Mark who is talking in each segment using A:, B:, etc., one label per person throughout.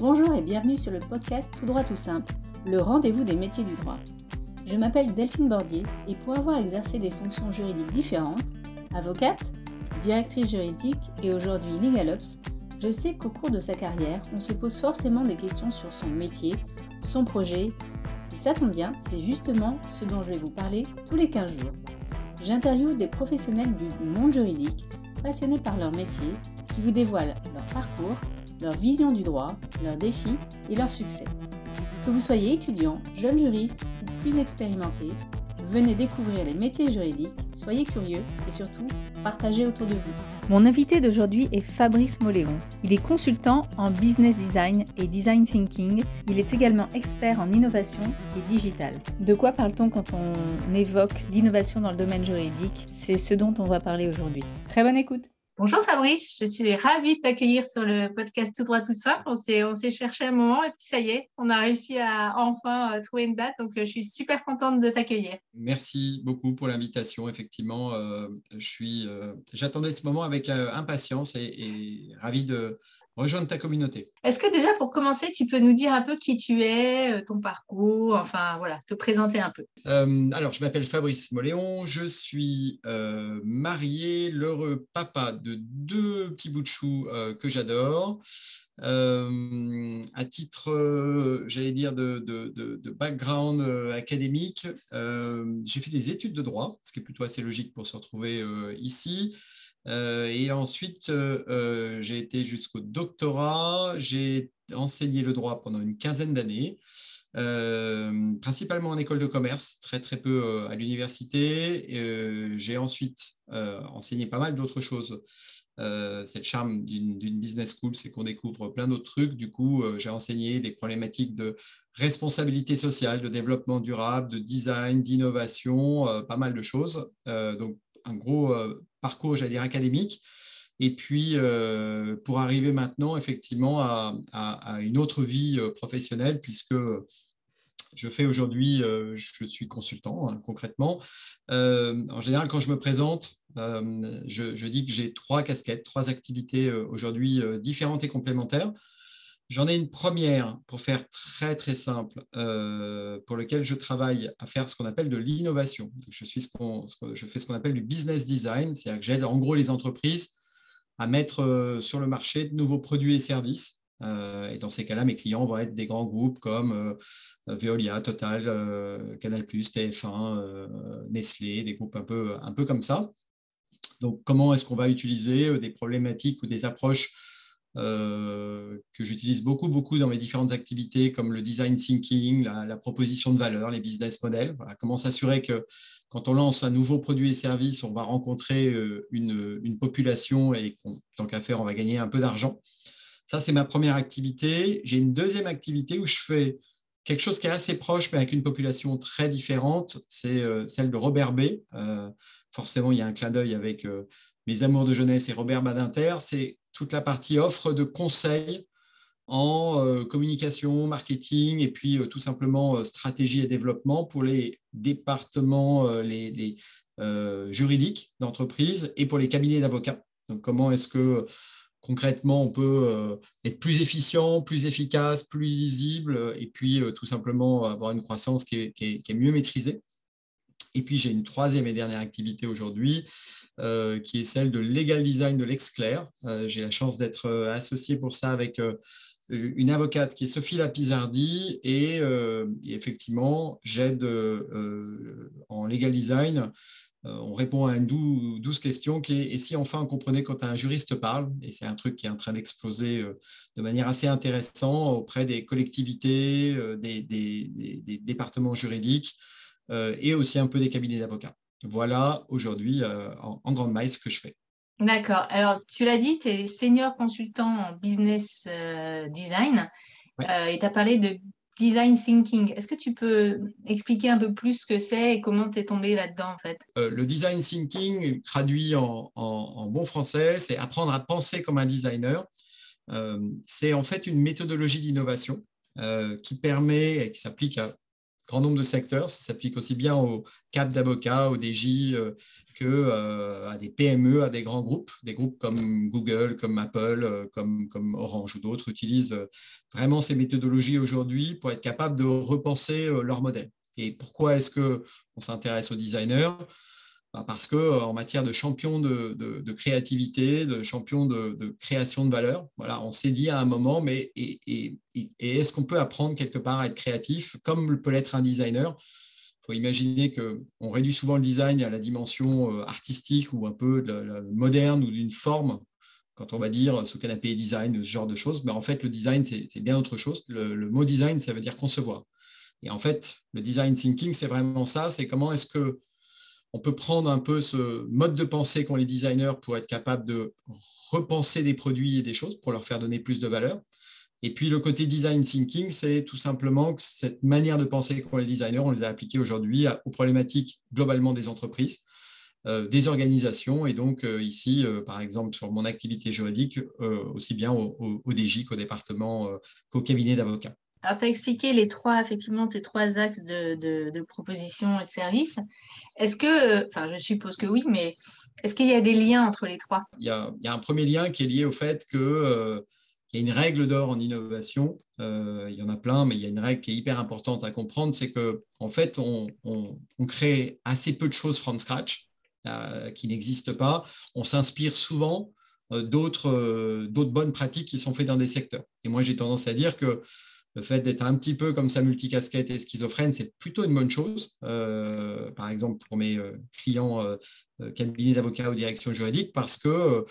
A: Bonjour et bienvenue sur le podcast Tout droit tout simple, le rendez-vous des métiers du droit. Je m'appelle Delphine Bordier et pour avoir exercé des fonctions juridiques différentes, avocate, directrice juridique et aujourd'hui LegalOps, je sais qu'au cours de sa carrière, on se pose forcément des questions sur son métier, son projet, et ça tombe bien, c'est justement ce dont je vais vous parler tous les 15 jours. J'interviewe des professionnels du monde juridique, passionnés par leur métier, qui vous dévoilent leur parcours, leur vision du droit, leurs défis et leurs succès. Que vous soyez étudiant, jeune juriste ou plus expérimenté, venez découvrir les métiers juridiques, soyez curieux et surtout partagez autour de vous. Mon invité d'aujourd'hui est Fabrice Moléon. Il est consultant en business design et design thinking. Il est également expert en innovation et digital. De quoi parle-t-on quand on évoque l'innovation dans le domaine juridique? C'est ce dont on va parler aujourd'hui. Très bonne écoute. Bonjour Fabrice, je suis ravie de t'accueillir sur le podcast Tout droit tout simple. On s'est, cherché un moment et puis ça y est, on a réussi à enfin euh, trouver une date. Donc euh, je suis super contente de t'accueillir.
B: Merci beaucoup pour l'invitation. Effectivement, euh, j'attendais ce moment avec impatience et, et de, rejoindre ta communauté.
A: Est-ce que déjà pour commencer, tu peux nous dire un peu qui tu es, euh, ton parcours, enfin voilà, te présenter un peu
B: euh, Alors, je m'appelle Fabrice Moléon, je suis euh, marié, l'heureux papa de deux petits bouts de chou que j'adore. à titre, j'allais dire, de, de background académique, j'ai fait des études de droit, ce qui est plutôt assez logique pour se retrouver ici. Euh, et ensuite, euh, euh, j'ai été jusqu'au doctorat. J'ai enseigné le droit pendant une quinzaine d'années, principalement en école de commerce, très très peu à l'université. j'ai ensuite enseigné pas mal d'autres choses. c'est le charme d'une business school, c'est qu'on découvre plein d'autres trucs. Du coup, j'ai enseigné les problématiques de responsabilité sociale, de développement durable, de design, d'innovation, pas mal de choses. donc, un gros parcours, j'allais dire, académique. Et puis, euh, pour arriver maintenant, effectivement, à, une autre vie euh, professionnelle, puisque je fais aujourd'hui, euh, je suis consultant, hein, concrètement. en général, quand je me présente, je, dis que j'ai trois casquettes, trois activités aujourd'hui différentes et complémentaires. J'en ai une première, pour faire très très simple, euh, pour lequel je travaille à faire ce qu'on appelle de l'innovation. Je, fais ce qu'on appelle du business design, c'est-à-dire que j'aide en gros les entreprises à mettre euh, sur le marché de nouveaux produits et services. Euh, et dans ces cas-là, mes clients vont être des grands groupes comme Veolia, Total, Canal+, TF1, Nestlé, des groupes un peu, un peu comme ça. Donc, comment est-ce qu'on va utiliser des problématiques ou des approches euh, que j'utilise beaucoup, beaucoup dans mes différentes activités, comme le design thinking, la, proposition de valeur, les business models. comment s'assurer que quand on lance un nouveau produit et service, on va rencontrer euh, une, population et tant qu'à faire, on va gagner un peu d'argent. Ça, c'est ma première activité. J'ai une deuxième activité où je fais quelque chose qui est assez proche, mais avec une population très différente. C'est euh, celle de Robert B. forcément, il y a un clin d'œil avec mes amours de jeunesse et Robert Badinter. C'est toute la partie offre de conseils en euh, communication, marketing et puis euh, tout simplement euh, stratégie et développement pour les départements juridiques d'entreprise et pour les cabinets d'avocats. Donc, comment est-ce que concrètement on peut être plus efficient, plus efficace, plus lisible et puis tout simplement avoir une croissance qui est mieux maîtrisée? Et puis j'ai une troisième et dernière activité aujourd'hui euh, qui est celle de Legal Design de l'Exclair. Euh, j'ai la chance d'être euh, associé pour ça avec une avocate qui est Sophie Lapizardi et, effectivement, j'aide en legal design. on répond à une douce question qui est et si enfin on comprenait quand un juriste parle? Et c'est un truc qui est en train d'exploser de manière assez intéressante auprès des collectivités, des, départements juridiques et aussi un peu des cabinets d'avocats. Voilà aujourd'hui euh, en, grande maille ce que je fais.
A: D'accord. Alors, tu l'as dit, tu es senior consultant en business euh, design euh, et tu as parlé de design thinking. Est-ce que tu peux expliquer un peu plus ce que c'est et comment tu es tombé là-dedans en fait?
B: Le design thinking, traduit en, bon français, c'est apprendre à penser comme un designer. c'est en fait une méthodologie d'innovation qui permet et qui s'applique à grand nombre de secteurs. Ça s'applique aussi bien aux cap d'avocats, aux DJ, euh, que euh, à des PME, à des grands groupes. Des groupes comme Google, comme Apple, euh, comme, comme Orange ou d'autres utilisent vraiment ces méthodologies aujourd'hui pour être capables de repenser leur modèle. Et pourquoi est-ce qu'on s'intéresse aux designers? Bah, parce qu'en euh, matière de champion de, créativité, de champion de, création de valeur, voilà, on s'est dit à un moment, mais est-ce qu'on peut apprendre quelque part à être créatif comme peut l'être un designer? Il faut imaginer qu'on réduit souvent le design à la dimension euh, artistique ou un peu moderne ou d'une forme quand on va dire ce canapé design, ce genre de choses, mais en fait, le design, c'est bien autre chose. le, mot design, ça veut dire concevoir. Et en fait, le design thinking, c'est vraiment ça, c'est comment est-ce que on peut prendre un peu ce mode de pensée qu'ont les designers pour être capable de repenser des produits et des choses pour leur faire donner plus de valeur. Et puis le côté design thinking, c'est tout simplement que cette manière de penser qu'ont les designers, on les a appliquées aujourd'hui aux problématiques globalement des entreprises, euh, des organisations, et donc euh, ici, euh, par exemple, sur mon activité juridique, aussi bien au, au qu'au département, qu'au cabinet d'avocats.
A: Alors, tu as expliqué les trois, effectivement, tes trois axes de, de, proposition et de service. Est-ce que, enfin, je suppose que oui, mais est-ce qu'il y a des liens entre les trois?
B: Il y, a, un premier lien qui est lié au fait que euh, y a une règle d'or en innovation. Euh, il y en a plein, mais il y a une règle qui est hyper importante à comprendre, c'est que en fait, on, crée assez peu de choses from scratch euh, qui n'existent pas. On s'inspire souvent d'autres bonnes pratiques qui sont faites dans des secteurs. Et moi, j'ai tendance à dire que le fait d'être un petit peu comme ça multicasquette et schizophrène, c'est plutôt une bonne chose. Euh, par exemple, pour mes euh, clients euh, cabinets d'avocats ou direction juridique, parce que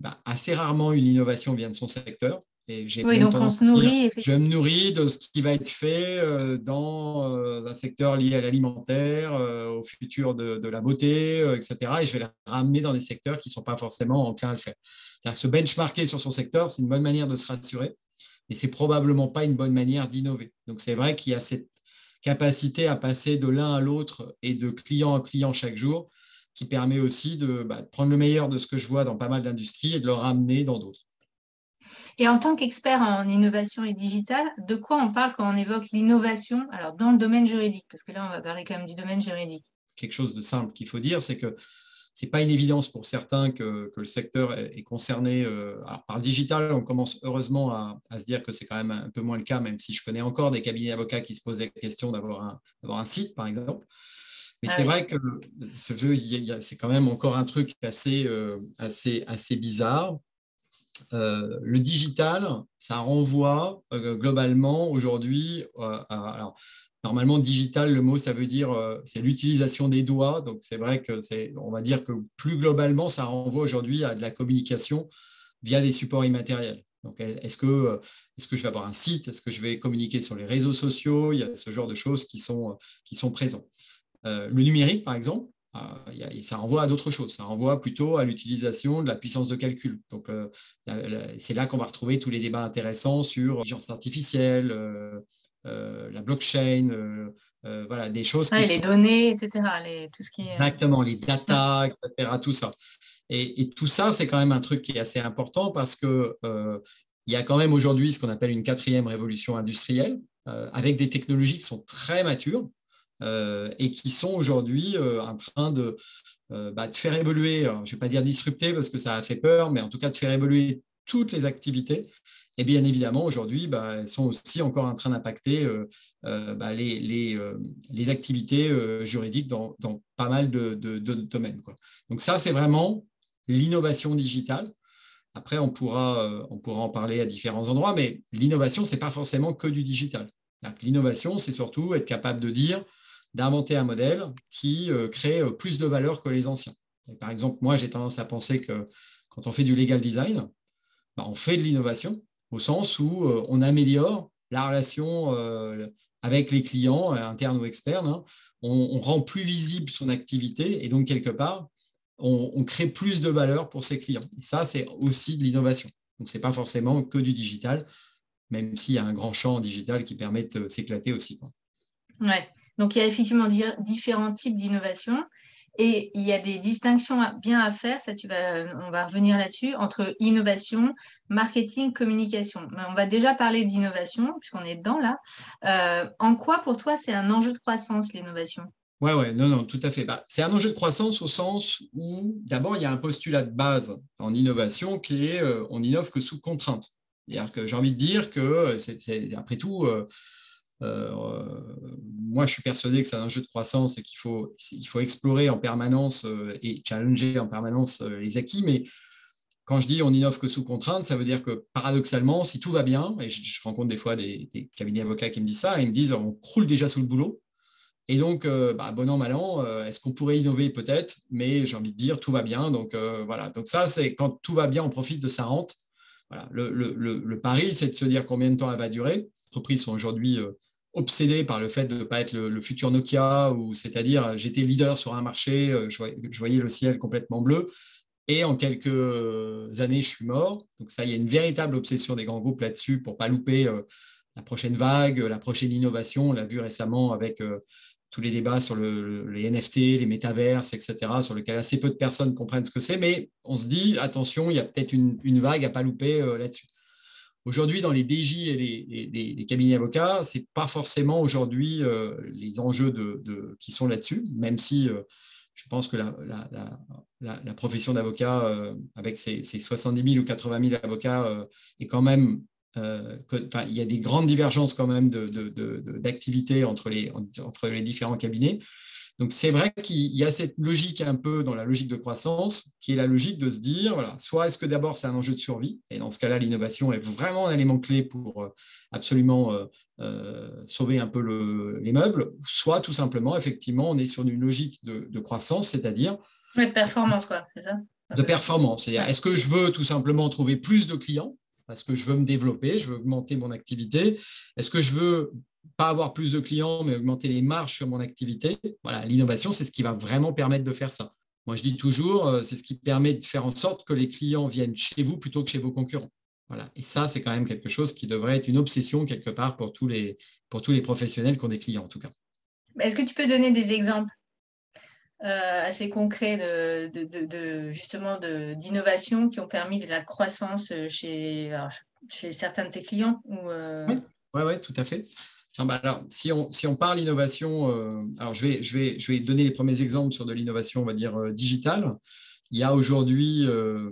B: bah, assez rarement une innovation vient de son secteur.
A: Et oui, donc on se nourrit.
B: je me nourris de ce qui va être fait dans un secteur lié à l'alimentaire, au futur de, la beauté, etc. Et je vais les ramener dans des secteurs qui ne sont pas forcément enclins à le faire. C'est-à-dire que se benchmarker sur son secteur, c'est une bonne manière de se rassurer et c'est probablement pas une bonne manière d'innover. Donc c'est vrai qu'il y a cette capacité à passer de l'un à l'autre et de client à client chaque jour qui permet aussi bah, de, prendre le meilleur de ce que je vois dans pas mal d'industries et de le ramener dans d'autres.
A: Et en tant qu'expert en innovation et digital, de quoi on parle quand on évoque l'innovation alors dans le domaine juridique? Parce que là, on va parler quand même du domaine juridique.
B: Quelque chose de simple qu'il faut dire, c'est que n'est pas une évidence pour certains que, le secteur est, concerné. Euh, par le digital, on commence heureusement à, se dire que c'est quand même un peu moins le cas, même si je connais encore des cabinets d'avocats qui se posent la question d'avoir un, un, site, par exemple. Mais c'est vrai que c'est quand même encore un truc assez, euh, assez, assez bizarre. Euh, le digital, ça renvoie globalement aujourd'hui à, Normalement, digital, le mot, ça veut dire euh, c'est l'utilisation des doigts. Donc, c'est vrai que c'est, on va dire que plus globalement, ça renvoie aujourd'hui à de la communication via des supports immatériels. Donc, est-ce que, est-ce que je vais avoir un site? Est-ce que je vais communiquer sur les réseaux sociaux? Il y a ce genre de choses qui sont, qui sont présents. Euh, le numérique, par exemple, euh, ça renvoie à d'autres choses. Ça renvoie plutôt à l'utilisation de la puissance de calcul. Donc, c'est là qu'on va retrouver tous les débats intéressants sur l'intelligence artificielle, euh, la blockchain, euh, euh, voilà, des choses.
A: les données, etc. tout ce qui est...
B: Exactement, les data, etc. Tout ça. Et, tout ça, c'est quand même un truc qui est assez important parce que il y a quand même aujourd'hui ce qu'on appelle une quatrième révolution industrielle, avec des technologies qui sont très matures et qui sont aujourd'hui en train de, bah, de faire évoluer, je ne vais pas dire disrupter parce que ça a fait peur, mais en tout cas de faire évoluer toutes les activités et bien évidemment, aujourd'hui, bah, elles sont aussi encore en train d'impacter euh, euh, bah, les, euh, les, activités juridiques dans, pas mal de, domaines. Donc ça, c'est vraiment l'innovation digitale. Après, on pourra, on pourra en parler à différents endroits, mais l'innovation, ce n'est pas forcément que du digital. L'innovation, c'est surtout être capable de dire, d'inventer un modèle qui crée plus de valeur que les anciens. par exemple, moi, j'ai tendance à penser que quand on fait du legal design, bah, on fait de l'innovation, au sens où euh, on améliore la relation euh, avec les clients, euh, internes ou externes. Hein. On, rend plus visible son activité et donc, quelque part, on, crée plus de valeur pour ses clients. Ça, c'est aussi de l'innovation. Donc, ce n'est pas forcément que du digital, même s'il y a un grand champ digital qui permet de s'éclater aussi.
A: Oui, donc il y a effectivement différents types d'innovation. Et il y a des distinctions bien à faire, ça tu vas, on va revenir là-dessus, entre innovation, marketing, communication. Mais on va déjà parler d'innovation, puisqu'on est dedans là. Euh, en quoi pour toi c'est un enjeu de croissance, l'innovation?
B: Ouais, ouais, non, non, tout à fait. Bah, c'est un enjeu de croissance au sens où, d'abord, il y a un postulat de base en innovation qui est euh, on innove que sous contrainte. C'est-à-dire que j'ai envie de dire que, euh, c'est, après tout, moi, je suis persuadé que c'est un jeu de croissance et qu'il faut, il faut explorer en permanence euh, et challenger en permanence euh, les acquis. Mais quand je dis on innove que sous contrainte, ça veut dire que paradoxalement, si tout va bien, et je, rencontre des fois des, cabinets avocats qui me disent ça, ils me disent on croule déjà sous le boulot. Et donc, bah, bon an, mal an, est-ce qu'on pourrait innover peut-être? Mais j'ai envie de dire, tout va bien. Donc, voilà. Donc, ça, c'est quand tout va bien, on profite de sa rente. Voilà. Le pari, c'est de se dire combien de temps elle va durer. Les entreprises sont aujourd'hui obsédé par le fait de ne pas être le, futur Nokia, ou c'est-à-dire j'étais leader sur un marché, euh, je voyais, le ciel complètement bleu, et en quelques années, je suis mort. Donc ça, il y a une véritable obsession des grands groupes là-dessus pour ne pas louper euh, la prochaine vague, la prochaine innovation. On l'a vu récemment avec euh, tous les débats sur les NFT, les métaverses, etc., sur lesquels assez peu de personnes comprennent ce que c'est, mais on se dit, attention, il y a peut-être une, une, vague à ne pas louper là-dessus. Aujourd'hui, dans les DJ et les, cabinets avocats, ce n'est pas forcément aujourd'hui euh, les enjeux qui sont là-dessus, même si euh, je pense que la, profession d'avocat, euh, avec ses, 70 000 ou 80 000 avocats, est quand même il y a des grandes divergences quand même d'activité entre les différents cabinets. Donc c'est vrai qu'il y a cette logique un peu dans la logique de croissance, qui est la logique de se dire, voilà, soit est-ce que d'abord c'est un enjeu de survie, et dans ce cas-là, l'innovation est vraiment un élément clé pour euh, absolument euh, euh, sauver un peu les meubles, soit tout simplement, effectivement, on est sur une logique de, croissance, c'est-à-dire...
A: de performance, quoi, c'est ça?
B: De performance, c'est-à-dire, est-ce que je veux tout simplement trouver plus de clients? Parce que je veux me développer, je veux augmenter mon activité. Est-ce que je veux pas avoir plus de clients, mais augmenter les marges sur mon activité. Voilà, l'innovation, c'est ce qui va vraiment permettre de faire ça. Moi, je dis toujours, euh, c'est ce qui permet de faire en sorte que les clients viennent chez vous plutôt que chez vos concurrents. Voilà. Et ça, c'est quand même quelque chose qui devrait être une obsession quelque part pour tous les, pour tous les professionnels qui ont des clients, en tout cas.
A: Est-ce que tu peux donner des exemples euh, assez concrets de, de, justement d'innovation qui ont permis de la croissance chez, chez certains de tes clients ou,
B: Oui, ouais, ouais, tout à fait. Bah, alors, si on, si on parle innovation, euh, alors je vais, je, vais, je vais donner les premiers exemples sur de l'innovation, on va dire, euh, digitale. Il y a aujourd'hui, euh,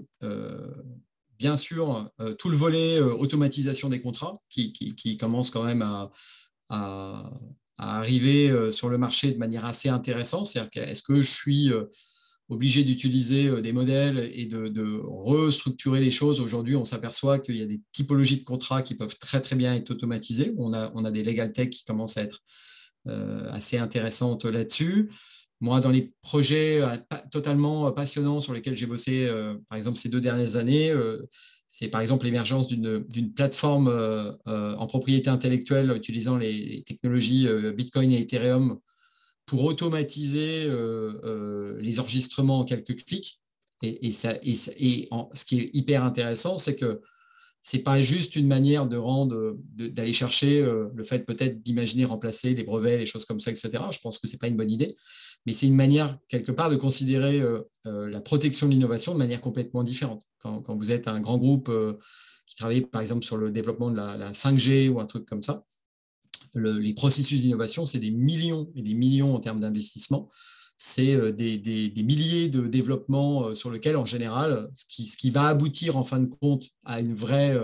B: bien sûr, tout le volet automatisation des contrats qui, qui, commence quand même à, à, à arriver sur le marché de manière assez intéressante. C'est-à-dire, est-ce que je suis obligé d'utiliser euh, des modèles et de, restructurer les choses. Aujourd'hui, on s'aperçoit qu'il y a des typologies de contrats qui peuvent très très bien être automatisées. On a, on a des legal tech qui commencent à être euh, assez intéressantes là-dessus. Moi, dans les projets euh, totalement passionnants sur lesquels j'ai bossé, par exemple, ces deux dernières années, c'est par exemple l'émergence d'une plateforme en propriété intellectuelle utilisant les technologies Bitcoin et Ethereum pour automatiser euh, euh, les enregistrements en quelques clics. Et, ce qui est hyper intéressant, c'est que ce n'est pas juste une manière de rendre, d'aller chercher euh, le fait peut-être d'imaginer remplacer les brevets, les choses comme ça, etc. Je pense que ce n'est pas une bonne idée, mais c'est une manière quelque part de considérer la protection de l'innovation de manière complètement différente. Quand, vous êtes un grand groupe qui travaille par exemple sur le développement de la 5G ou un truc comme ça, les processus d'innovation, c'est des millions et des millions en termes d'investissement. C'est euh, des, milliers de développements euh, sur lesquels, en général, ce qui, va aboutir en fin de compte à une vraie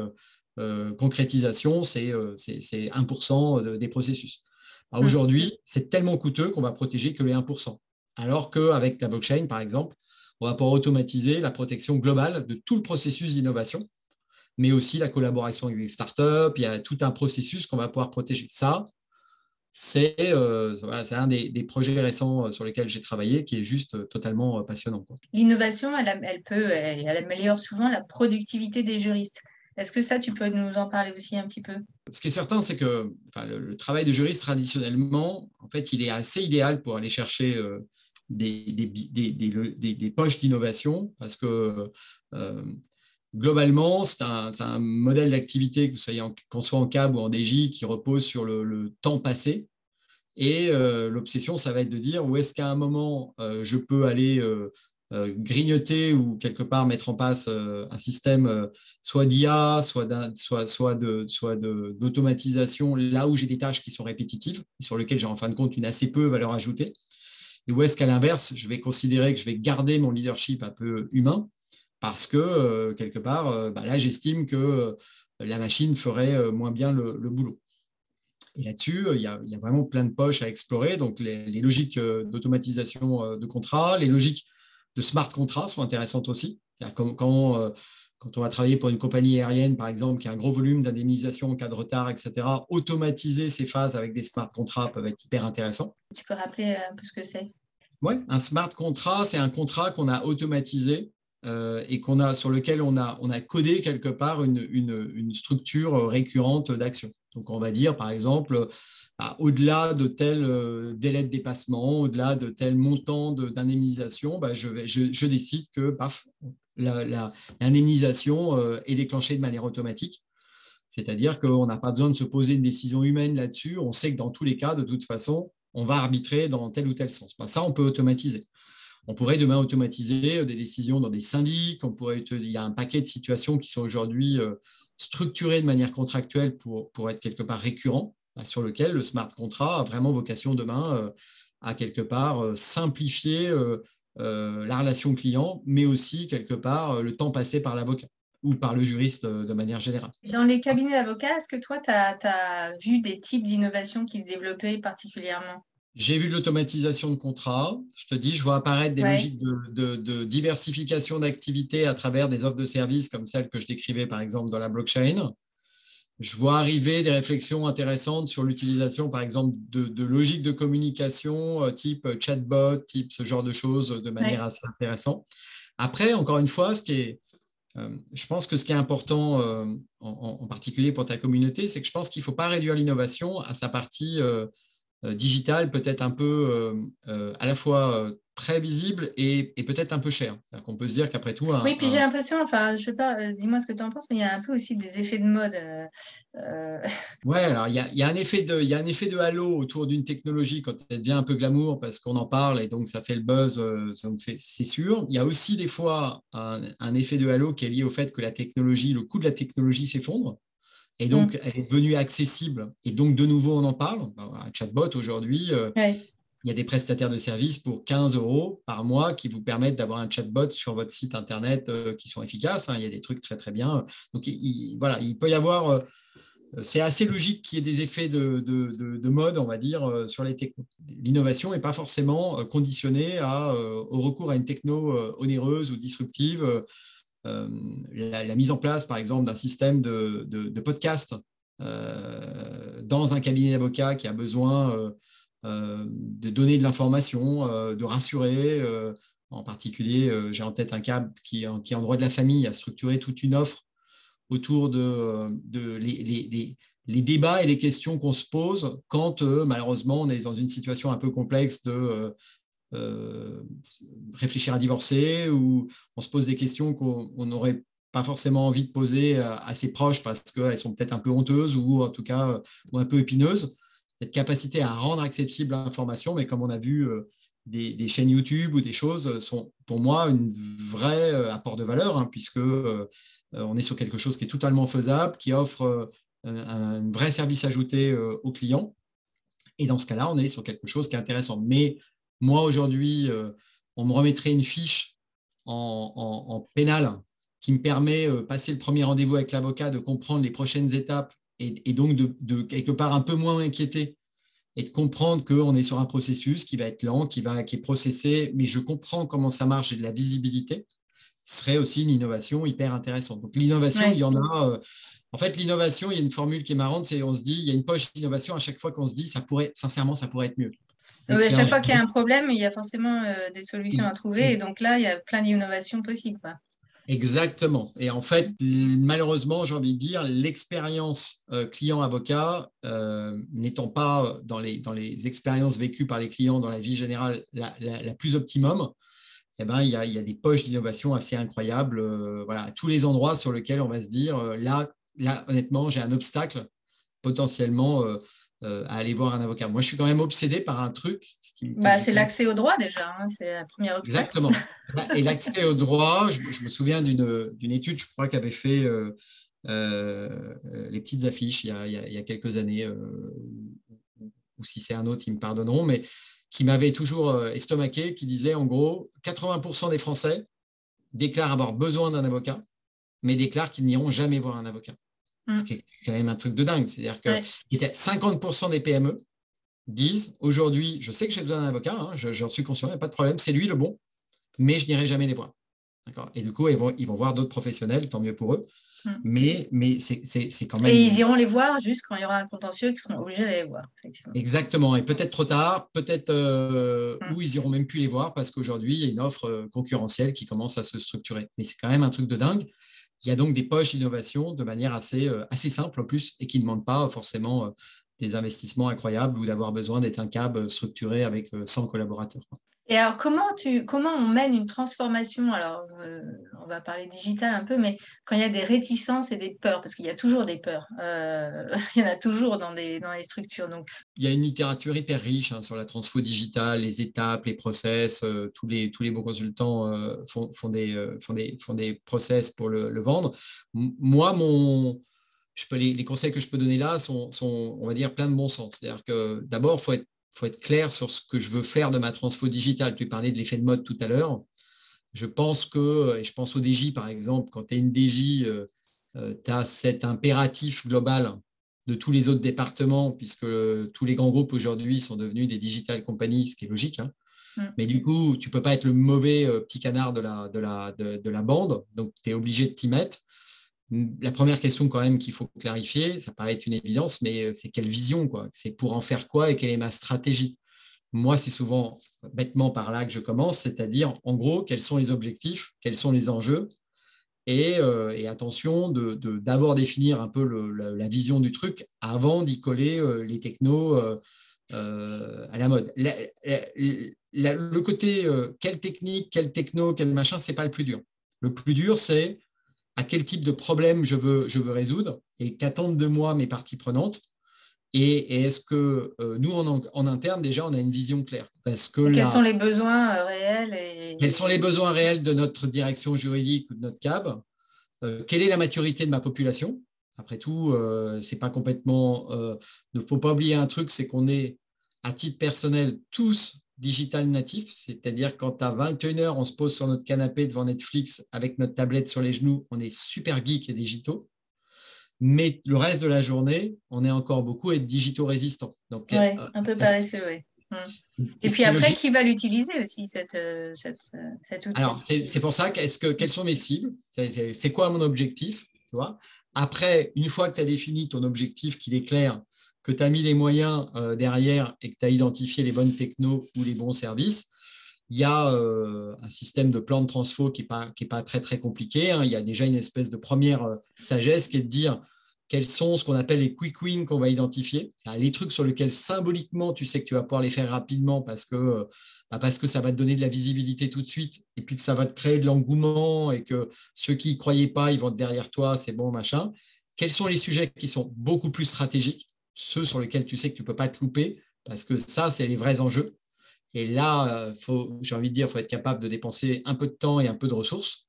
B: euh, concrétisation, c'est 1% des processus. Mmh. Aujourd'hui, c'est tellement coûteux qu'on va protéger que les 1%. Alors qu'avec la blockchain, par exemple, on va pouvoir automatiser la protection globale de tout le processus d'innovation mais aussi la collaboration avec des startups. Il y a tout un processus qu'on va pouvoir protéger. Ça, c'est euh, un des, projets récents euh, sur lesquels j'ai travaillé qui est juste euh, totalement passionnant.
A: L'innovation, elle, elle, peut, elle, améliore souvent la productivité des juristes. Est-ce que ça, tu peux nous en parler aussi un petit peu?
B: Ce qui est certain, c'est que le, travail de juriste, traditionnellement, en fait, il est assez idéal pour aller chercher des, des, des, poches d'innovation parce que globalement, c'est un, modèle d'activité, qu'on soit en CAB ou en DJ, qui repose sur le, temps passé. Et l'obsession, ça va être de dire où est-ce qu'à un moment, je peux aller grignoter ou quelque part mettre en place un système soit d'IA, soit, de, d'automatisation, là où j'ai des tâches qui sont répétitives, sur lesquelles j'ai en fin de compte une assez peu valeur ajoutée. Et où est-ce qu'à l'inverse, je vais considérer que je vais garder mon leadership un peu humain, parce que quelque part, bah là, j'estime que la machine ferait moins bien le, boulot. Et là-dessus, il, y a vraiment plein de poches à explorer. Donc, les, logiques d'automatisation de contrats, les logiques de smart contrats sont intéressantes aussi. Quand, quand, quand, on va travailler pour une compagnie aérienne, par exemple, qui a un gros volume d'indemnisation en cas de retard, etc., automatiser ces phases avec des smart contrats peuvent être hyper intéressants.
A: Tu peux rappeler un peu ce que c'est?
B: Oui, un smart contrat, c'est un contrat qu'on a automatisé euh, et qu'on a, sur lequel on a, codé quelque part une, structure récurrente d'action. Donc, on va dire, par exemple, bah, au-delà de tel euh, délai de dépassement, au-delà de tel montant d'indemnisation, bah, je, décide que l'indemnisation la, euh, est déclenchée de manière automatique. C'est-à-dire qu'on n'a pas besoin de se poser une décision humaine là-dessus. On sait que dans tous les cas, de toute façon, on va arbitrer dans tel ou tel sens. Bah, ça, on peut automatiser. On pourrait demain automatiser euh, des décisions dans des syndics. On pourrait, il y a un paquet de situations qui sont aujourd'hui euh, structurées de manière contractuelle pour, être quelque part récurrent, bah, sur lequel le smart contract a vraiment vocation demain euh, à quelque part simplifier la relation client, mais aussi quelque part le temps passé par l'avocat ou par le juriste de manière générale.
A: Dans les cabinets d'avocats, est-ce que toi, tu as, vu des types d'innovations qui se développaient particulièrement?
B: J'ai vu de l'automatisation de contrats. Je te dis, je vois apparaître des logiques de, diversification d'activités à travers des offres de services comme celles que je décrivais par exemple dans la blockchain. Je vois arriver des réflexions intéressantes sur l'utilisation, par exemple, de, logiques de communication euh, type chatbot, type ce genre de choses de manière assez intéressante. Après, encore une fois, ce qui est, euh, je pense que ce qui est important, euh, en, particulier pour ta communauté, c'est que je pense qu'il ne faut pas réduire l'innovation à sa partie euh, digital peut-être un peu euh, euh, à la fois très visible et, peut-être un peu cher. qu'on peut se dire qu'après tout.
A: oui, puis j'ai l'impression, enfin, je sais pas, dis-moi ce que tu en penses, mais il y a un peu aussi des effets de mode.
B: Oui, alors il y, a, un effet de, il y a un effet de halo autour d'une technologie quand elle devient un peu glamour parce qu'on en parle et donc ça fait le buzz, c'est sûr. Il y a aussi des fois un, un, effet de halo qui est lié au fait que la technologie, le coût de la technologie s'effondre. Et donc, mm. elle est devenue accessible. Et donc, de nouveau, on en parle. Un chatbot aujourd'hui, euh, il y a des prestataires de services pour 15 euros par mois qui vous permettent d'avoir un chatbot sur votre site Internet euh, qui sont efficaces. Hein. Il y a des trucs très, très bien. Donc, voilà, il peut y avoir. Euh, c'est assez logique qu'il y ait des effets de, de, mode, on va dire, sur les technos. L'innovation n'est pas forcément conditionnée à, au recours à une techno onéreuse ou disruptive. Euh, la, mise en place, par exemple, d'un système de, de, podcast euh, dans un cabinet d'avocats qui a besoin euh, de donner de l'information, de rassurer. en particulier, j'ai en tête un câble qui, qui, en droit de la famille, a structuré toute une offre autour de, les, débats et les questions qu'on se pose quand, malheureusement, on est dans une situation un peu complexe de réfléchir à divorcer ou on se pose des questions qu'on n'aurait pas forcément envie de poser à, ses proches parce qu'elles sont peut-être un peu honteuses ou en tout cas ou un peu épineuses. Cette capacité à rendre accessible l'information, mais comme on a vu, euh, des, chaînes YouTube ou des choses sont pour moi une vraie euh, apport de valeur, hein, puisque on est sur quelque chose qui est totalement faisable, qui offre un, vrai service ajouté aux clients. Et dans ce cas-là, on est sur quelque chose qui est intéressant. Mais moi, aujourd'hui, euh, on me remettrait une fiche en, pénal qui me permet, de euh, passer le premier rendez-vous avec l'avocat, de comprendre les prochaines étapes et, donc de, quelque part un peu moins m'inquiéter et de comprendre qu'on est sur un processus qui va être lent, qui, va, qui est processé, mais je comprends comment ça marche, j'ai de la visibilité, ce serait aussi une innovation hyper intéressante. Donc l'innovation, il y en a. Euh, en fait, l'innovation, il y a une formule qui est marrante, c'est on se dit, il y a une poche d'innovation à chaque fois qu'on se dit, ça pourrait, sincèrement, ça pourrait être mieux
A: chaque fois qu'il y a un problème, il y a forcément euh, des solutions à trouver. Et donc là, il y a plein d'innovations possibles.
B: Exactement. Et en fait, malheureusement, j'ai envie de dire, l'expérience euh, client-avocat euh, n'étant pas dans les, dans les expériences vécues par les clients dans la vie générale la, plus optimum, eh ben, il, y a, il y a des poches d'innovation assez incroyables voilà, à tous les endroits sur lesquels on va se dire, là, là honnêtement, j'ai un obstacle potentiellement à aller voir un avocat. Moi, je suis quand même obsédé par un truc.
A: Bah, c'est l'accès au droit déjà, hein, c'est la première obstacle.
B: Exactement. Et l'accès au droit, je, me souviens d'une étude, je crois, qu'avait fait les petites affiches il y a, il y a quelques années, ou si c'est un autre, ils me pardonneront, mais qui m'avait toujours estomaqué, qui disait en gros 80% des Français déclarent avoir besoin d'un avocat, mais déclarent qu'ils n'iront jamais voir un avocat. Mm. Ce qui est quand même un truc de dingue. C'est-à-dire que 50% des PME disent aujourd'hui, je sais que j'ai besoin d'un avocat, hein, j'en suis conscient, il n'y a pas de problème, c'est lui le bon, mais je n'irai jamais les voir. Et du coup, ils vont, ils vont voir d'autres professionnels, tant mieux pour eux. Mm. Mais, mais c'est quand même.
A: Et ils iront les voir juste quand il y aura un contentieux, qu'ils seront obligés d'aller voir.
B: Exactement. Et peut-être trop tard, peut-être euh, mm. où ils iront même plus les voir parce qu'aujourd'hui, il y a une offre euh, concurrentielle qui commence à se structurer. Mais c'est quand même un truc de dingue. Il y a donc des poches d'innovation de manière assez, euh, assez simple en plus et qui ne demandent pas forcément des investissements incroyables ou d'avoir besoin d'être un cab structuré avec 100 collaborateurs.
A: Et alors, comment, tu, comment on mène une transformation? Alors, euh, on va parler digital un peu, mais quand il y a des réticences et des peurs, parce qu'il y a toujours des peurs, euh, il y en a toujours dans, des, dans les structures. Donc...
B: Il y a une littérature hyper riche hein, sur la transfo digitale, les étapes, les process. Euh, tous, les, tous les bons consultants font, des, font, des, font des process pour le, vendre. moi, mon, je peux, les, les, conseils que je peux donner là sont, sont, on va dire, plein de bon sens. C'est-à-dire que d'abord, il faut être faut être clair sur ce que je veux faire de ma transfo digitale. Tu parlais de l'effet de mode tout à l'heure. Je pense que, et je pense au DJ par exemple, quand tu es une DJ, euh, euh, tu as cet impératif global de tous les autres départements, puisque tous les grands groupes aujourd'hui sont devenus des digital companies, ce qui est logique. Hein. Mm. Mais du coup, tu ne peux pas être le mauvais euh, petit canard de la, de la, de la bande, donc tu es obligé de t'y mettre la première question quand même qu'il faut clarifier, ça paraît être une évidence, mais euh, c'est quelle vision quoi? C'est pour en faire quoi et quelle est ma stratégie? Moi, c'est souvent bêtement par là que je commence, c'est-à-dire en gros, quels sont les objectifs, quels sont les enjeux, et, euh, attention de d'abord définir un peu la, vision du truc avant d'y coller euh, les technos à la mode. le côté quelle technique, quelle techno, quel machin, c'est pas le plus dur. Le plus dur, c'est à quel type de problème je veux, je veux résoudre et qu'attendent de moi mes parties prenantes. Et, est-ce que euh, nous, en, interne, déjà, on a une vision claire?
A: Parce que Quels sont les besoins euh, réels et...
B: Quels sont les besoins réels de notre direction juridique ou de notre CAB euh, Quelle est la maturité de ma population? Après tout, c'est pas complètement. Il ne faut pas oublier un truc, c'est qu'on est, à titre personnel, tous digital natif, c'est-à-dire quand à 21h, on se pose sur notre canapé devant Netflix avec notre tablette sur les genoux, on est super geek et digitaux. Mais le reste de la journée, on est encore beaucoup être digitaux résistant.
A: Donc, euh, un peu paresseux, oui. Hmm. Et puis après, qui va l'utiliser aussi, cette, euh, cette, euh, cet outil?
B: Alors, c'est pour ça, que, quelles sont mes cibles? C'est quoi mon objectif? Après, une fois que tu as défini ton objectif, qu'il est clair, que tu as mis les moyens euh, derrière et que tu as identifié les bonnes technos ou les bons services, il y a euh, un système de plan de transfo qui n'est pas, pas très très compliqué. Hein. Il y a déjà une espèce de première euh, sagesse qui est de dire quels sont ce qu'on appelle les quick wins qu'on va identifier. Les trucs sur lesquels symboliquement tu sais que tu vas pouvoir les faire rapidement parce que, bah, parce que ça va te donner de la visibilité tout de suite et puis que ça va te créer de l'engouement et que ceux qui n'y croyaient pas, ils vont être derrière toi, c'est bon, machin. Quels sont les sujets qui sont beaucoup plus stratégiques? Ceux sur lesquels tu sais que tu ne peux pas te louper, parce que ça, c'est les vrais enjeux. Et là, euh, j'ai envie de dire, il faut être capable de dépenser un peu de temps et un peu de ressources.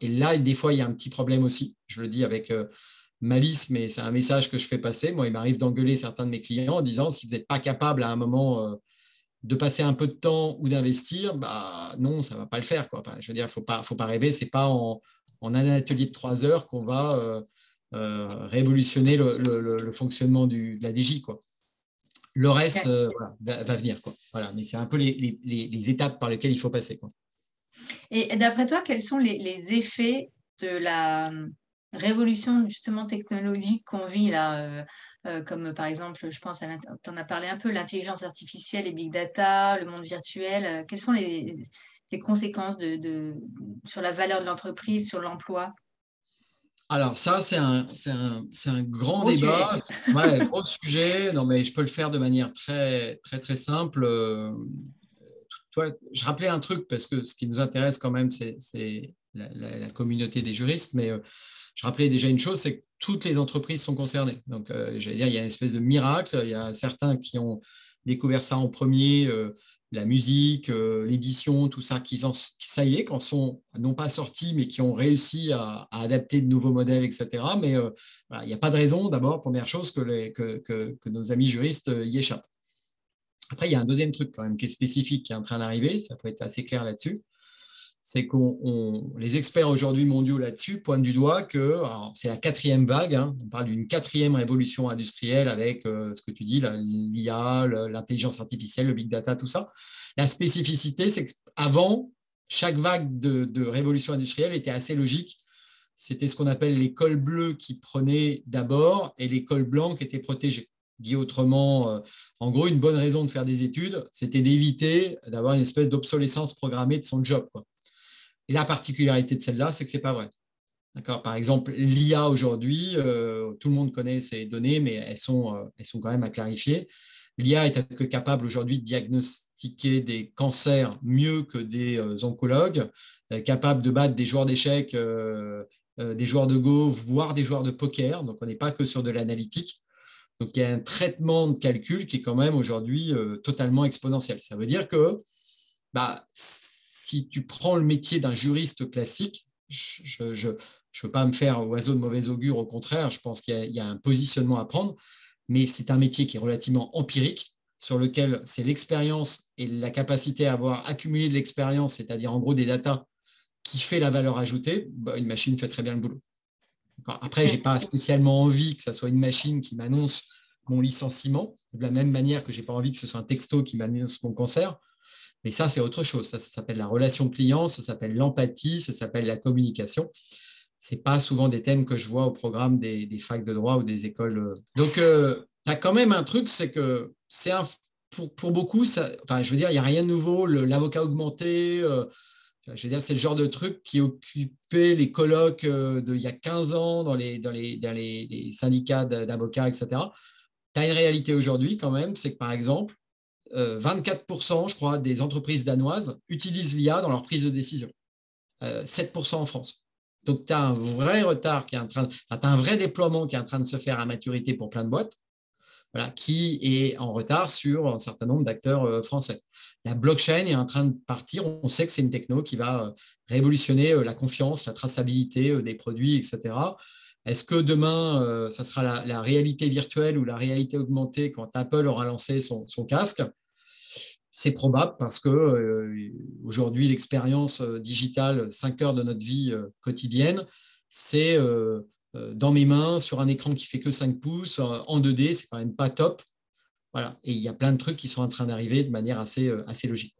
B: Et là, des fois, il y a un petit problème aussi. Je le dis avec euh, malice, mais c'est un message que je fais passer. Moi, il m'arrive d'engueuler certains de mes clients en disant, si vous n'êtes pas capable à un moment euh, de passer un peu de temps ou d'investir, bah non, ça ne va pas le faire. Quoi. je veux dire, il ne faut pas, faut pas rêver. Ce n'est pas en, en, un atelier de trois heures qu'on va euh, révolutionner le, fonctionnement de la DJ. Quoi. Le reste euh, va, venir. Quoi. Voilà, mais c'est un peu les, étapes par lesquelles il faut passer.
A: Et d'après toi, quels sont les, effets de la euh, révolution justement technologique qu'on vit là, comme par exemple, je pense, tu en as parlé un peu, l'intelligence artificielle et big data, le monde virtuel. quelles sont les, les conséquences de, de, sur la valeur de l'entreprise, sur l'emploi?
B: Alors ça, c'est un, un, un, grand débat, ouais, gros sujet. Non, mais je peux le faire de manière très, très, très simple. Euh, toi, je rappelais un truc parce que ce qui nous intéresse quand même, c'est la, la, communauté des juristes. Mais euh, je rappelais déjà une chose, c'est que toutes les entreprises sont concernées. Donc, euh, j'allais dire, il y a une espèce de miracle. Il y a certains qui ont découvert ça en premier, euh, la musique, euh, l'édition, tout ça, qui, ça y est, quand sont non pas sortis, mais qui ont réussi à, adapter de nouveaux modèles, etc. Mais il n'y a pas de raison, d'abord, première chose, que, que, nos amis juristes y échappent. Après, il y a un deuxième truc quand même qui est spécifique, qui est en train d'arriver, ça peut être assez clair là-dessus c'est que les experts aujourd'hui mondiaux là-dessus pointent du doigt que c'est la quatrième vague, hein. on parle d'une quatrième révolution industrielle avec euh, ce que tu dis, l'IA, l'intelligence artificielle, le big data, tout ça. La spécificité, c'est qu'avant, chaque vague de, révolution industrielle était assez logique. C'était ce qu'on appelle les cols bleus qui prenaient d'abord et les cols blancs qui étaient protégés. Dit autrement, euh, en gros, une bonne raison de faire des études, c'était d'éviter d'avoir une espèce d'obsolescence programmée de son job. Et la particularité de celle-là, c'est que ce n'est pas vrai. Par exemple, l'IA aujourd'hui, euh, tout le monde connaît ces données, mais elles sont, euh, elles sont quand même à clarifier. L'IA est capable aujourd'hui de diagnostiquer des cancers mieux que des euh, oncologues, capable de battre des joueurs d'échecs, des joueurs de Go, voire des joueurs de poker. Donc, on n'est pas que sur de l'analytique. Donc, il y a un traitement de calcul qui est quand même aujourd'hui totalement exponentiel. Ça veut dire que bah, si tu prends le métier d'un juriste classique, je ne veux pas me faire oiseau de mauvais augure, au contraire, je pense qu'il y, a un positionnement à prendre, mais c'est un métier qui est relativement empirique, sur lequel c'est l'expérience et la capacité à avoir accumulé de l'expérience, c'est-à-dire en gros des datas, qui fait la valeur ajoutée, bah, une machine fait très bien le boulot. Après, je n'ai pas spécialement envie que ce soit une machine qui m'annonce mon licenciement, de la même manière que je n'ai pas envie que ce soit un texto qui m'annonce mon cancer. Mais ça, c'est autre chose. Ça, s'appelle la relation client, ça s'appelle l'empathie, ça s'appelle la communication. Ce n'est pas souvent des thèmes que je vois au programme des, facs de droit ou des écoles. Euh. Donc, euh, tu as quand même un truc, c'est que c'est pour, beaucoup, je veux dire, il n'y a rien de nouveau. L'avocat augmenté, euh, je veux dire, c'est le genre de truc qui occupait les colloques d'il y a 15 ans dans les, dans dans les, les syndicats d'avocats, etc. Tu as une réalité aujourd'hui quand même, c'est que par exemple, 24%, euh, je crois, des entreprises danoises utilisent l'IA dans leur prise de décision. 7% euh, en France. Donc, tu as un vrai retard qui est en train, as un vrai déploiement qui est en train de se faire à maturité pour plein de boîtes, voilà, qui est en retard sur un certain nombre d'acteurs euh, français. La blockchain est en train de partir. On sait que c'est une techno qui va révolutionner la confiance, la traçabilité des produits, etc. Est-ce que demain, ça sera la, réalité virtuelle ou la réalité augmentée quand Apple aura lancé son casque? C'est probable parce que euh, aujourd'hui, l'expérience euh, digitale, 5 heures de notre vie euh, quotidienne, c'est dans mes mains, sur un écran qui fait que 5 pouces, en 2D, c'est quand même pas top. Et il y a plein de trucs qui sont en train d'arriver de manière assez logique.